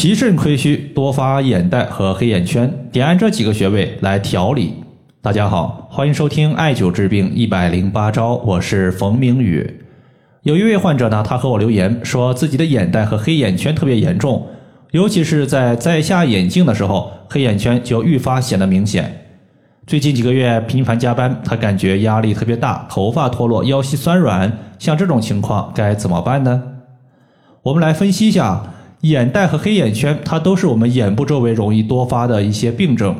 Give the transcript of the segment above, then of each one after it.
脾肾亏虚，多发眼袋和黑眼圈，点按这几个穴位来调理。大家好，欢迎收听艾灸治病一百零八招，我是冯明宇。有一位患者呢，他和我留言说自己的眼袋和黑眼圈特别严重，尤其是在摘下眼镜的时候，黑眼圈就愈发显得明显。最近几个月频繁加班，他感觉压力特别大，头发脱落，腰膝酸软，像这种情况该怎么办呢？我们来分析一下。眼袋和黑眼圈，它都是我们眼部周围容易多发的一些病症。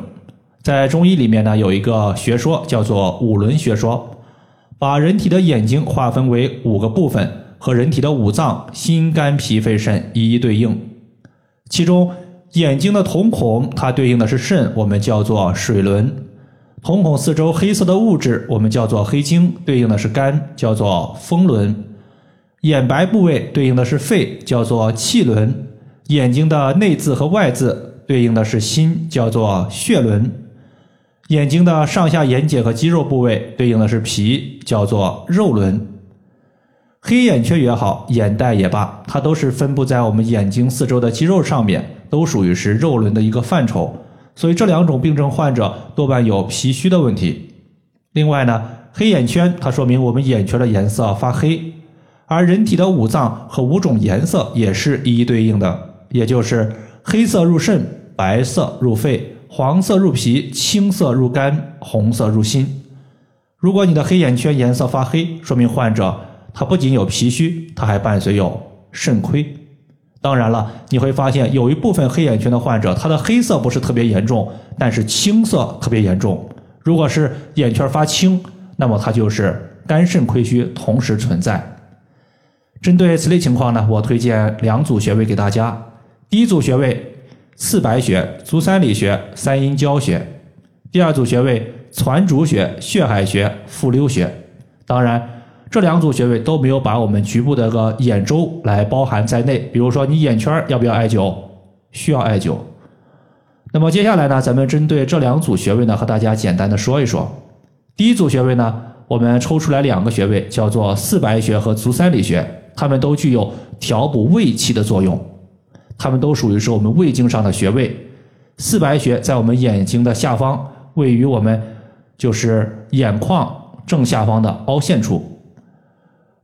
在中医里面呢，有一个学说叫做五轮学说，把人体的眼睛划分为五个部分，和人体的五脏心肝脾肺肾一一对应。其中，眼睛的瞳孔它对应的是肾，我们叫做水轮；瞳孔四周黑色的物质，我们叫做黑晶，对应的是肝，叫做风轮；眼白部位对应的是肺，叫做气轮。眼睛的内眦和外眦对应的是心，叫做血轮；眼睛的上下眼睑和肌肉部位对应的是脾，叫做肉轮。黑眼圈也好，眼袋也罢，它都是分布在我们眼睛四周的肌肉上面，都属于是肉轮的一个范畴。所以这两种病症患者多半有脾虚的问题。另外呢，黑眼圈它说明我们眼圈的颜色发黑，而人体的五脏和五种颜色也是一一对应的。也就是黑色入肾，白色入肺，黄色入脾，青色入肝，红色入心。如果你的黑眼圈颜色发黑，说明患者他不仅有脾虚，他还伴随有肾亏。当然了，你会发现有一部分黑眼圈的患者，他的黑色不是特别严重，但是青色特别严重。如果是眼圈发青，那么他就是肝肾亏虚同时存在。针对此类情况呢，我推荐两组穴位给大家。第一组穴位：四白穴、足三里穴、三阴交穴；第二组穴位：攒竹穴、血海穴、复溜穴。当然，这两组穴位都没有把我们局部的个眼周来包含在内。比如说，你眼圈要不要艾灸？需要艾灸。那么接下来呢，咱们针对这两组穴位呢，和大家简单的说一说。第一组穴位呢，我们抽出来两个穴位，叫做四白穴和足三里穴，它们都具有调补胃气的作用。它们都属于是我们胃经上的穴位，四白穴在我们眼睛的下方，位于我们就是眼眶正下方的凹陷处。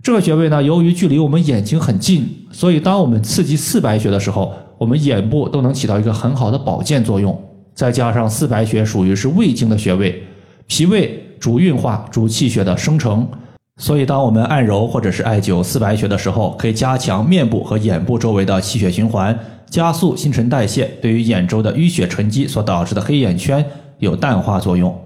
这个穴位呢，由于距离我们眼睛很近，所以当我们刺激四白穴的时候，我们眼部都能起到一个很好的保健作用。再加上四白穴属于是胃经的穴位，脾胃主运化、主气血的生成。所以，当我们按揉或者是艾灸四白穴的时候，可以加强面部和眼部周围的气血循环，加速新陈代谢，对于眼周的淤血沉积所导致的黑眼圈有淡化作用。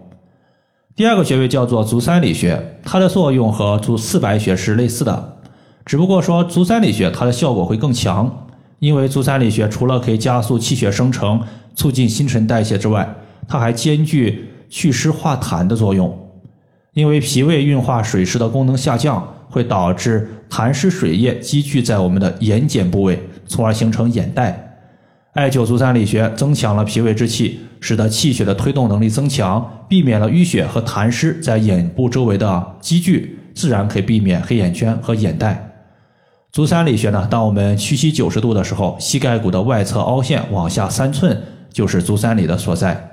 第二个穴位叫做足三里穴，它的作用和足四白穴是类似的，只不过说足三里穴它的效果会更强，因为足三里穴除了可以加速气血生成、促进新陈代谢之外，它还兼具祛湿化痰的作用。因为脾胃运化水湿的功能下降，会导致痰湿水液积聚在我们的眼睑部位，从而形成眼袋。艾灸足三里穴，增强了脾胃之气，使得气血的推动能力增强，避免了淤血和痰湿在眼部周围的积聚，自然可以避免黑眼圈和眼袋。足三里穴呢，当我们屈膝九十度的时候，膝盖骨的外侧凹陷往下三寸，就是足三里的所在。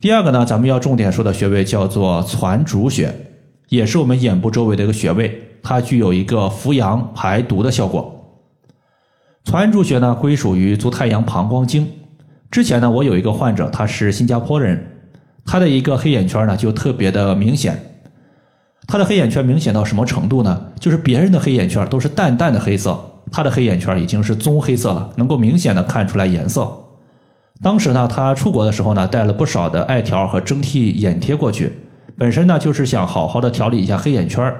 第二个呢，咱们要重点说的穴位叫做攒竹穴，也是我们眼部周围的一个穴位，它具有一个扶阳排毒的效果。攒竹穴呢，归属于足太阳膀胱经。之前呢，我有一个患者，他是新加坡人，他的一个黑眼圈呢就特别的明显。他的黑眼圈明显到什么程度呢？就是别人的黑眼圈都是淡淡的黑色，他的黑眼圈已经是棕黑色了，能够明显的看出来颜色。当时呢，他出国的时候呢，带了不少的艾条和蒸屉眼贴过去。本身呢，就是想好好的调理一下黑眼圈。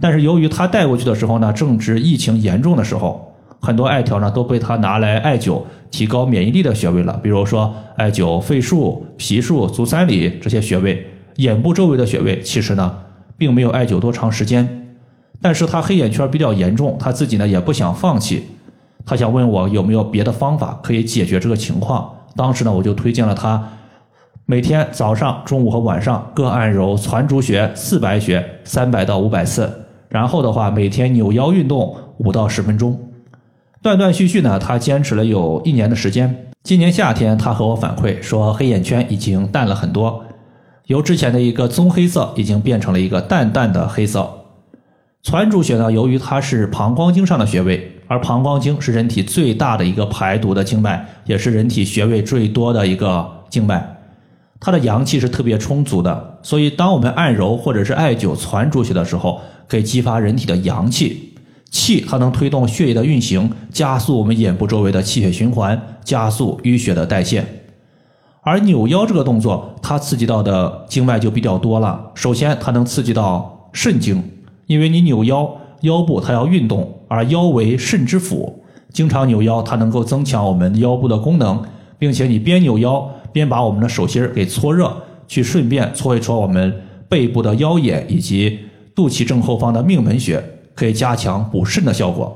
但是由于他带过去的时候呢，正值疫情严重的时候，很多艾条呢都被他拿来艾灸提高免疫力的穴位了。比如说艾灸肺腧、脾腧、足三里这些穴位，眼部周围的穴位，其实呢并没有艾灸多长时间。但是他黑眼圈比较严重，他自己呢也不想放弃，他想问我有没有别的方法可以解决这个情况。当时呢，我就推荐了他每天早上、中午和晚上各按揉攒竹穴、四白穴三百到五百次，然后的话每天扭腰运动五到十分钟。断断续续呢，他坚持了有一年的时间。今年夏天，他和我反馈说，黑眼圈已经淡了很多，由之前的一个棕黑色已经变成了一个淡淡的黑色。攒竹穴呢，由于它是膀胱经上的穴位，而膀胱经是人体最大的一个排毒的经脉，也是人体穴位最多的一个经脉，它的阳气是特别充足的。所以，当我们按揉或者是艾灸攒竹穴的时候，可以激发人体的阳气。气它能推动血液的运行，加速我们眼部周围的气血循环，加速淤血的代谢。而扭腰这个动作，它刺激到的经脉就比较多了。首先，它能刺激到肾经，因为你扭腰，腰部它要运动，而腰为肾之府，经常扭腰，它能够增强我们腰部的功能，并且你边扭腰边把我们的手心给搓热，去顺便搓一搓我们背部的腰眼以及肚脐正后方的命门穴。可以加强补肾的效果。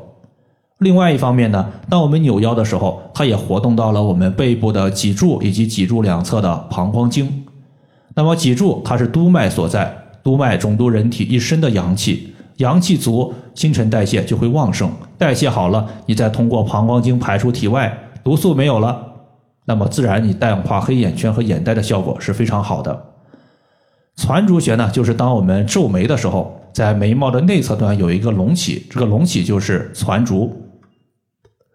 另外一方面呢，当我们扭腰的时候，它也活动到了我们背部的脊柱以及脊柱两侧的膀胱经。那么脊柱它是督脉所在，督脉总督人体一身的阳气，阳气足，新陈代谢就会旺盛，代谢好了，你再通过膀胱经排出体外，毒素没有了，那么自然你淡化黑眼圈和眼袋的效果是非常好的。攒竹穴呢，就是当我们皱眉的时候。在眉毛的内侧端有一个隆起，这个隆起就是攒竹。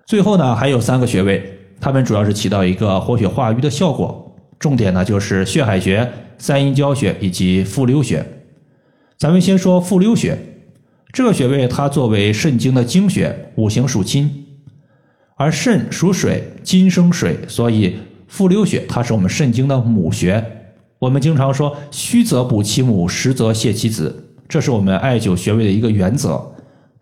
最后呢，还有三个穴位，它们主要是起到一个活血化瘀的效果。重点呢就是血海穴、三阴交穴以及复溜穴。咱们先说复溜穴，这个穴位它作为肾经的经穴，五行属金，而肾属水，金生水，所以复溜穴它是我们肾经的母穴。我们经常说，虚则补其母，实则泻其子。这是我们艾灸穴位的一个原则。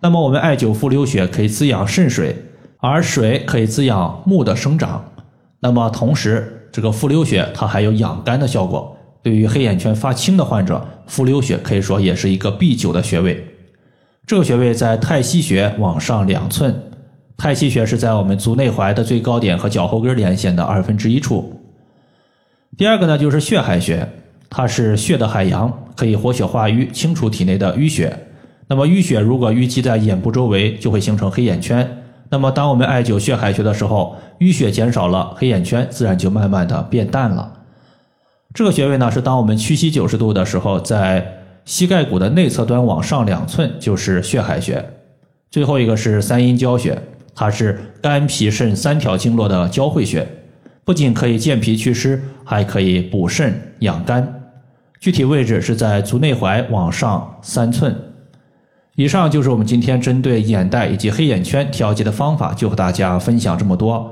那么，我们艾灸复溜穴可以滋养肾水，而水可以滋养木的生长。那么，同时这个复溜穴它还有养肝的效果。对于黑眼圈发青的患者，复溜穴可以说也是一个必灸的穴位。这个穴位在太溪穴往上两寸，太溪穴是在我们足内踝的最高点和脚后跟连线的二分之一处。第二个呢，就是血海穴。它是血的海洋，可以活血化瘀，清除体内的淤血。那么淤血如果淤积在眼部周围，就会形成黑眼圈。那么当我们艾灸血海穴的时候，淤血减少了，黑眼圈自然就慢慢的变淡了。这个穴位呢，是当我们屈膝九十度的时候，在膝盖骨的内侧端往上两寸就是血海穴。最后一个是三阴交穴，它是肝脾肾三条经络的交汇穴，不仅可以健脾祛湿，还可以补肾养肝。具体位置是在足内踝往上三寸。以上就是我们今天针对眼袋以及黑眼圈调节的方法，就和大家分享这么多。